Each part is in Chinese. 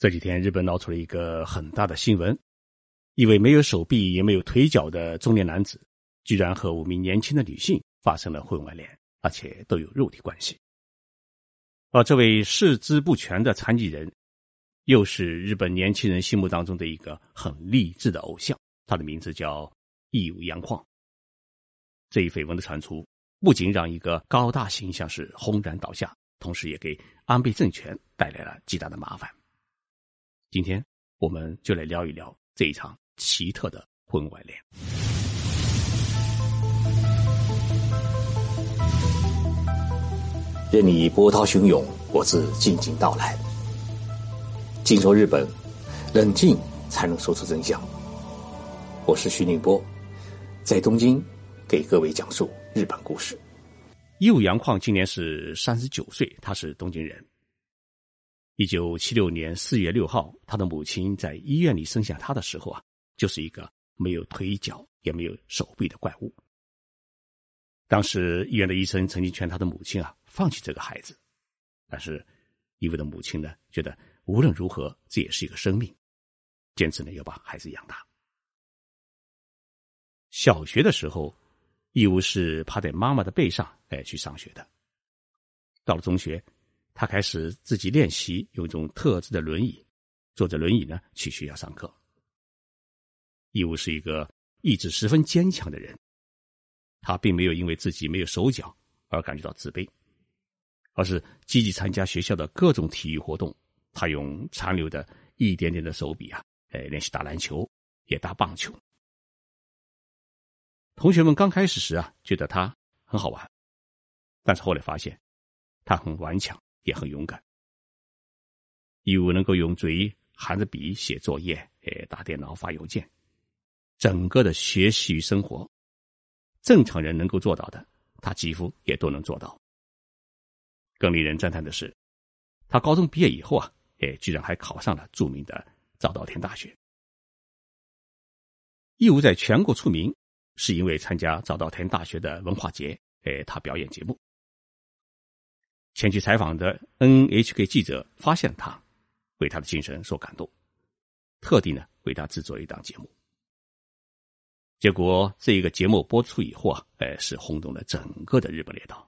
这几天，日本闹出了一个很大的新闻：一位没有手臂也没有腿脚的中年男子，居然和五名年轻的女性发生了婚外恋，而且都有肉体关系。而这位四肢不全的残疾人，又是日本年轻人心目当中的一个很励志的偶像。他的名字叫义武洋矿。这一绯闻的传出，不仅让一个高大形象是轰然倒下，同时也给安倍政权带来了极大的麻烦。今天我们就来聊一聊这一场奇特的婚外恋。任你波涛汹涌，我自静静到来。静说日本，冷静才能说出真相。我是徐宁波，在东京给各位讲述日本故事。义武洋矿今年是三十九岁，他是东京人。一九七六年四月六号，他的母亲在医院里生下他的时候啊，就是一个没有腿脚也没有手臂的怪物。当时医院的医生曾经劝他的母亲啊放弃这个孩子，但是义武的母亲呢觉得无论如何这也是一个生命，坚持呢要把孩子养大。小学的时候，义乌是趴在妈妈的背上哎去上学的。到了中学。他开始自己练习用一种特制的轮椅，坐着轮椅呢去学校上课。义务是一个意志十分坚强的人，他并没有因为自己没有手脚而感觉到自卑，而是积极参加学校的各种体育活动。他用残留的一点点的手臂啊，哎，练习打篮球，也打棒球。同学们刚开始时啊，觉得他很好玩，但是后来发现他很顽强。也很勇敢，义务能够用嘴含着笔写作业，哎，打电脑发邮件，整个的学习与生活，正常人能够做到的，他几乎也都能做到。更令人赞叹的是，他高中毕业以后啊，哎，居然还考上了著名的早稻田大学。义务在全国出名，是因为参加早稻田大学的文化节，哎，他表演节目。前去采访的 NHK 记者发现他，为他的精神所感动，特地呢为他制作了一档节目。结果这一个节目播出以后啊，哎，是轰动了整个的日本列岛，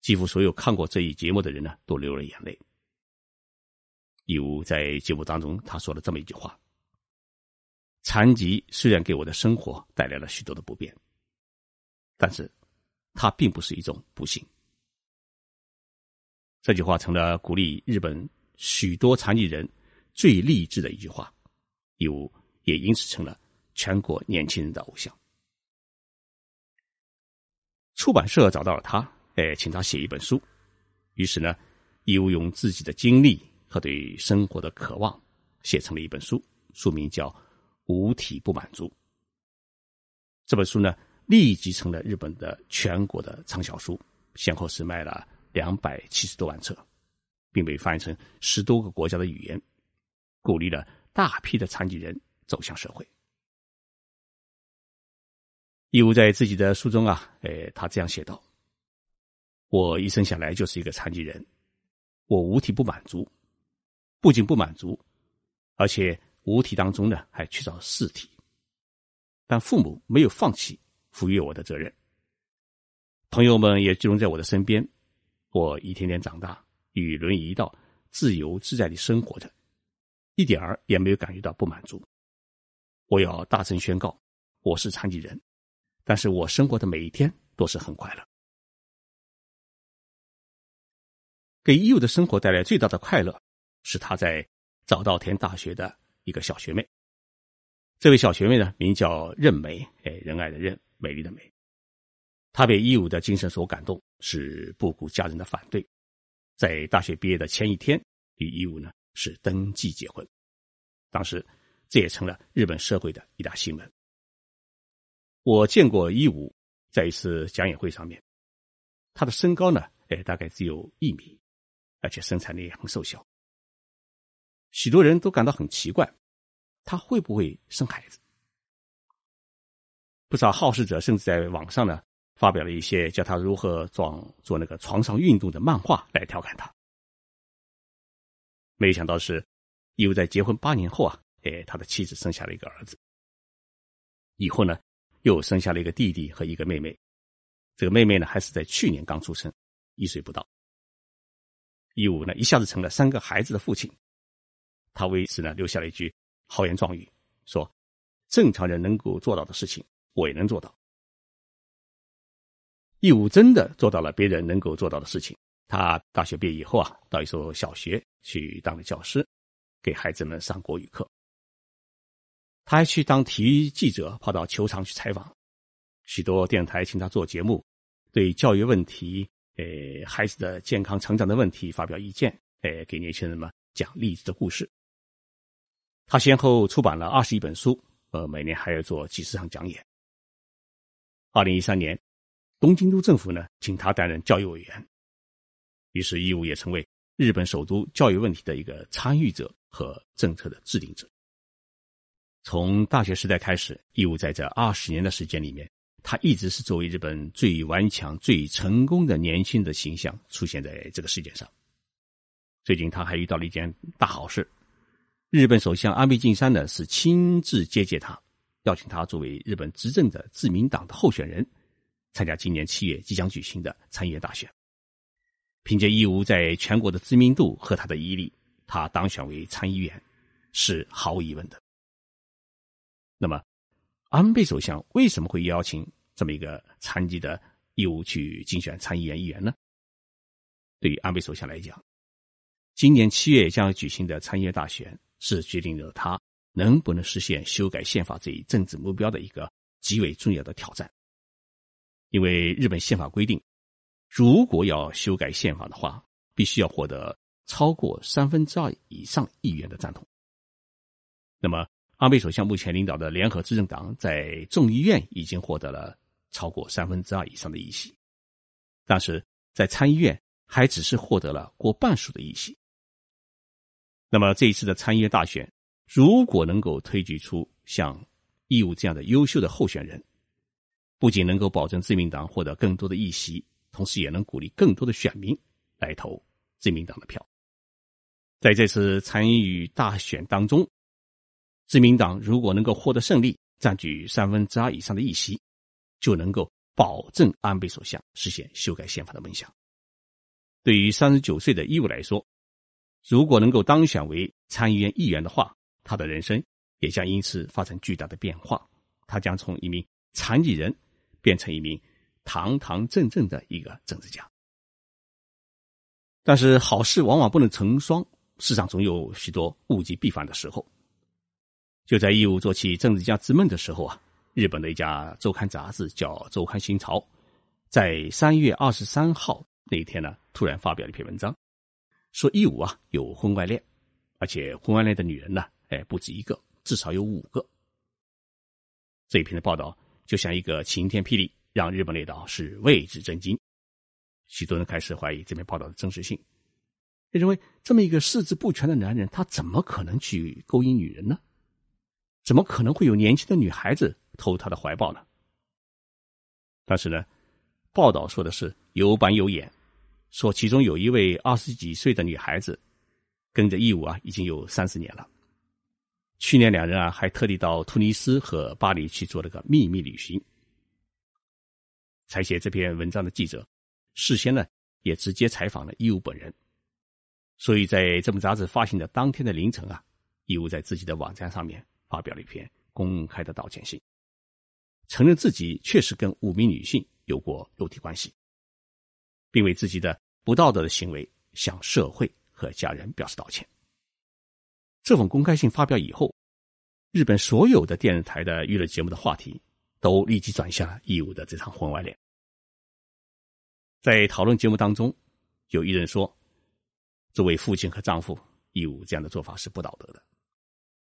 几乎所有看过这一节目的人呢都流了眼泪。义乌在节目当中他说了这么一句话：“残疾虽然给我的生活带来了许多的不便，但是它并不是一种不幸。”这句话成了鼓励日本许多残疾人最励志的一句话，义务也因此成了全国年轻人的偶像。出版社找到了他，哎，请他写一本书。于是呢，义务用自己的经历和对生活的渴望，写成了一本书，书名叫《五体不满足》。这本书呢，立即成了日本的全国的畅销书，先后是卖了。两百七十多万册，并被翻译成十多个国家的语言，鼓励了大批的残疾人走向社会。义务在自己的书中啊，哎，他这样写道：“我一生下来就是一个残疾人，我五体不满足，不仅不满足，而且五体当中呢还缺少四体。但父母没有放弃抚育我的责任，朋友们也集中在我的身边。”我一天天长大，与轮椅一道自由自在的生活着，一点儿也没有感觉到不满足。我要大声宣告，我是残疾人，但是我生活的每一天都是很快乐。给义务的生活带来最大的快乐，是他在早稻田大学的一个小学妹。这位小学妹呢，名叫任美，哎，仁爱的任，美丽的美。他被义务的精神所感动。是不顾家人的反对，在大学毕业的前一天，与义务呢是登记结婚。当时，这也成了日本社会的一大新闻。我见过义务在一次讲演会上面，他的身高呢，哎，大概只有一米，而且身材呢也很瘦小。许多人都感到很奇怪，他会不会生孩子？不少好事者甚至在网上呢。发表了一些教他如何做做那个床上运动的漫画来调侃他。没想到是，义务在结婚八年后啊，哎，他的妻子生下了一个儿子。以后呢，又生下了一个弟弟和一个妹妹。这个妹妹呢，还是在去年刚出生，一岁不到。义武呢，一下子成了三个孩子的父亲。他为此呢，留下了一句豪言壮语，说：“正常人能够做到的事情，我也能做到。”义务真的做到了别人能够做到的事情。他大学毕业以后啊，到一所小学去当了教师，给孩子们上国语课。他还去当体育记者，跑到球场去采访。许多电台请他做节目，对教育问题。呃，孩子的健康成长的问题发表意见，呃，给年轻人们讲励志的故事。他先后出版了二十一本书，呃，每年还要做几十场讲演。二零一三年，东京都政府呢，请他担任教育委员，于是义务也成为日本首都教育问题的一个参与者和政策的制定者。从大学时代开始，义务在这二十年的时间里面。他一直是作为日本最顽强、最成功的年轻的形象出现在这个世界上。最近他还遇到了一件大好事，日本首相安倍晋三呢是亲自接见他，邀请他作为日本执政的自民党的候选人，参加今年七月即将举行的参议院大选。凭借义务在全国的知名度和他的毅力，他当选为参议员是毫无疑问的。那么，安倍首相为什么会邀请？这么一个残疾的义务去竞选参议员议员呢？对于安倍首相来讲，今年七月将要举行的参议院大选是决定了他能不能实现修改宪法这一政治目标的一个极为重要的挑战。因为日本宪法规定，如果要修改宪法的话，必须要获得超过三分之二以上议员的赞同。那么，安倍首相目前领导的联合执政党在众议院已经获得了。超过三分之二以上的议席，但是在参议院还只是获得了过半数的议席。那么这一次的参议院大选，如果能够推举出像义务这样的优秀的候选人，不仅能够保证自民党获得更多的议席，同时也能鼓励更多的选民来投自民党的票。在这次参与大选当中，自民党如果能够获得胜利，占据三分之二以上的议席。就能够保证安倍首相实现修改宪法的梦想。对于三十九岁的伊务来说，如果能够当选为参议院议员的话，他的人生也将因此发生巨大的变化。他将从一名残疾人变成一名堂堂正正的一个政治家。但是好事往往不能成双，世上总有许多物极必反的时候。就在义务做起政治家之梦的时候啊。日本的一家周刊杂志叫《周刊新潮》，在三月二十三号那一天呢，突然发表了一篇文章，说义武啊有婚外恋，而且婚外恋的女人呢，哎不止一个，至少有五个。这一篇的报道就像一个晴天霹雳，让日本列岛是为之震惊。许多人开始怀疑这篇报道的真实性，认为这么一个四肢不全的男人，他怎么可能去勾引女人呢？怎么可能会有年轻的女孩子？投他的怀抱呢？但是呢，报道说的是有板有眼，说其中有一位二十几岁的女孩子，跟着义务啊已经有三十年了。去年两人啊还特地到突尼斯和巴黎去做了个秘密旅行。采写这篇文章的记者，事先呢也直接采访了义务本人，所以在这本杂志发行的当天的凌晨啊，义务在自己的网站上面发表了一篇公开的道歉信。承认自己确实跟五名女性有过肉体关系，并为自己的不道德的行为向社会和家人表示道歉。这封公开信发表以后，日本所有的电视台的娱乐节目的话题都立即转向了义务的这场婚外恋。在讨论节目当中，有一人说：“作为父亲和丈夫，义务这样的做法是不道德的；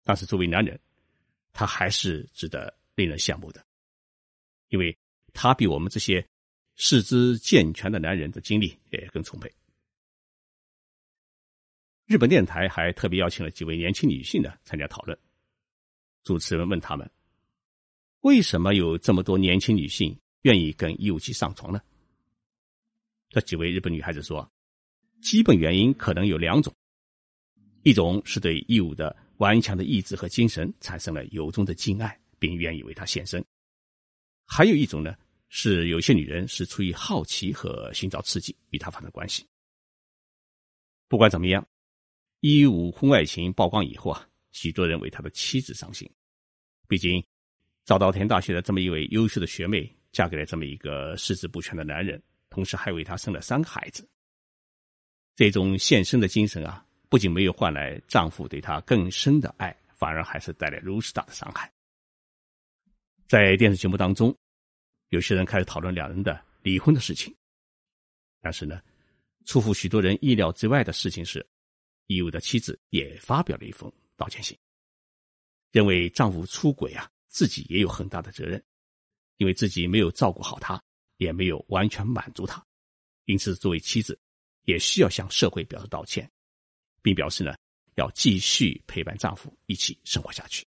但是作为男人，他还是值得令人羡慕的。”因为他比我们这些四肢健全的男人的精力也更充沛。日本电台还特别邀请了几位年轻女性呢参加讨论。主持人问他们：“为什么有这么多年轻女性愿意跟义务机上床呢？”这几位日本女孩子说：“基本原因可能有两种，一种是对义武的顽强的意志和精神产生了由衷的敬爱，并愿意为他献身；还有一种呢，是有些女人是出于好奇和寻找刺激与他发生关系。不管怎么样，一五婚外情曝光以后啊，许多人为他的妻子伤心。毕竟，早稻田大学的这么一位优秀的学妹，嫁给了这么一个四肢不全的男人，同时还为他生了三个孩子。这种献身的精神啊，不仅没有换来丈夫对她更深的爱，反而还是带来如此大的伤害。在电视节目当中，有些人开始讨论两人的离婚的事情。但是呢，出乎许多人意料之外的事情是，义务的妻子也发表了一封道歉信，认为丈夫出轨啊，自己也有很大的责任，因为自己没有照顾好他，也没有完全满足他，因此作为妻子。也需要向社会表示道歉，并表示呢要继续陪伴丈夫一起生活下去。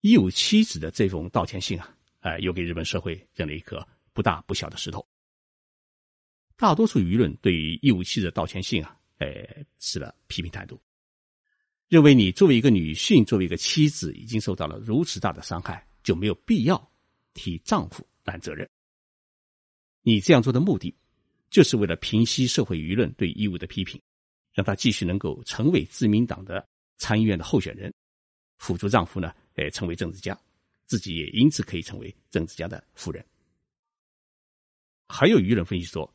义武妻子的这封道歉信啊，呃，又给日本社会扔了一颗不大不小的石头。大多数舆论对于义武妻子的道歉信啊，呃，持了批评态度，认为你作为一个女性，作为一个妻子，已经受到了如此大的伤害，就没有必要替丈夫担责任。你这样做的目的。就是为了平息社会舆论对义务的批评，让她继续能够成为自民党的参议院的候选人，辅助丈夫呢，呃，成为政治家，自己也因此可以成为政治家的夫人。还有舆论分析说，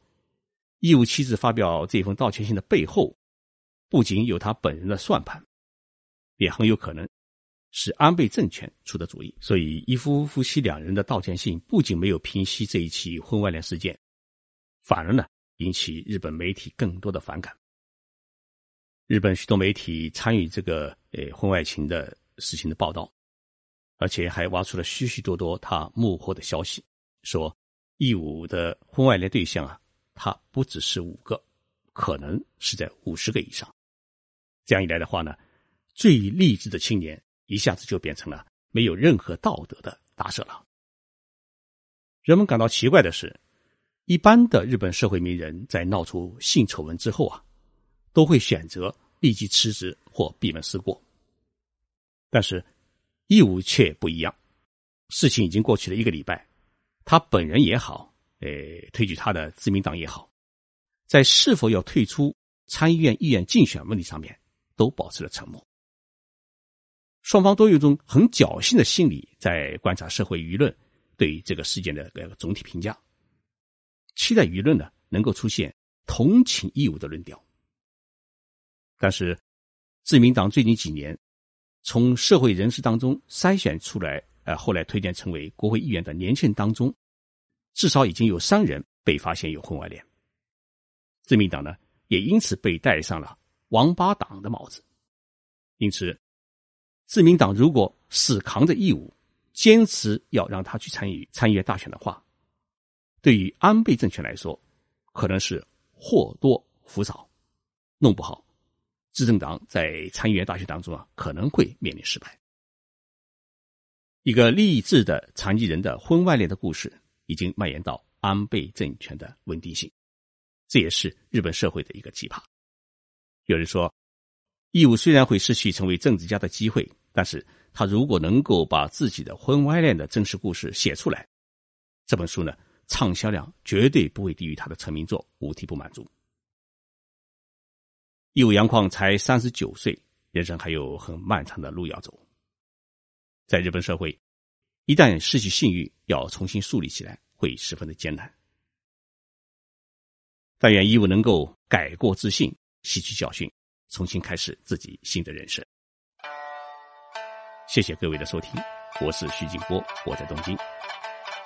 义务妻子发表这封道歉信的背后，不仅有他本人的算盘，也很有可能是安倍政权出的主意。所以，一夫夫妻两人的道歉信不仅没有平息这一起婚外恋事件。反而呢，引起日本媒体更多的反感。日本许多媒体参与这个呃婚外情的事情的报道，而且还挖出了许许多多他幕后的消息，说义武的婚外恋对象啊，他不只是五个，可能是在五十个以上。这样一来的话呢，最励志的青年一下子就变成了没有任何道德的大色狼。人们感到奇怪的是。一般的日本社会名人，在闹出性丑闻之后啊，都会选择立即辞职或闭门思过。但是，义武却不一样。事情已经过去了一个礼拜，他本人也好，呃，推举他的自民党也好，在是否要退出参议院议员竞选问题上面，都保持了沉默。双方都有一种很侥幸的心理，在观察社会舆论对于这个事件的个总体评价。期待舆论呢能够出现同情义务的论调，但是自民党最近几年从社会人士当中筛选出来，呃，后来推荐成为国会议员的年轻人当中，至少已经有三人被发现有婚外恋。自民党呢也因此被戴上了王八党的帽子。因此，自民党如果死扛着义务，坚持要让他去参与参议院大选的话，对于安倍政权来说，可能是祸多福少，弄不好，执政党在参议院大选当中啊，可能会面临失败。一个励志的残疾人的婚外恋的故事，已经蔓延到安倍政权的稳定性，这也是日本社会的一个奇葩。有人说，义务虽然会失去成为政治家的机会，但是他如果能够把自己的婚外恋的真实故事写出来，这本书呢？畅销量绝对不会低于他的成名作《五体不满足》。义务杨矿才三十九岁，人生还有很漫长的路要走。在日本社会，一旦失去信誉，要重新树立起来，会十分的艰难。但愿义务能够改过自新，吸取教训，重新开始自己新的人生。谢谢各位的收听，我是徐静波，我在东京。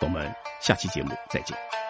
我们下期节目再见。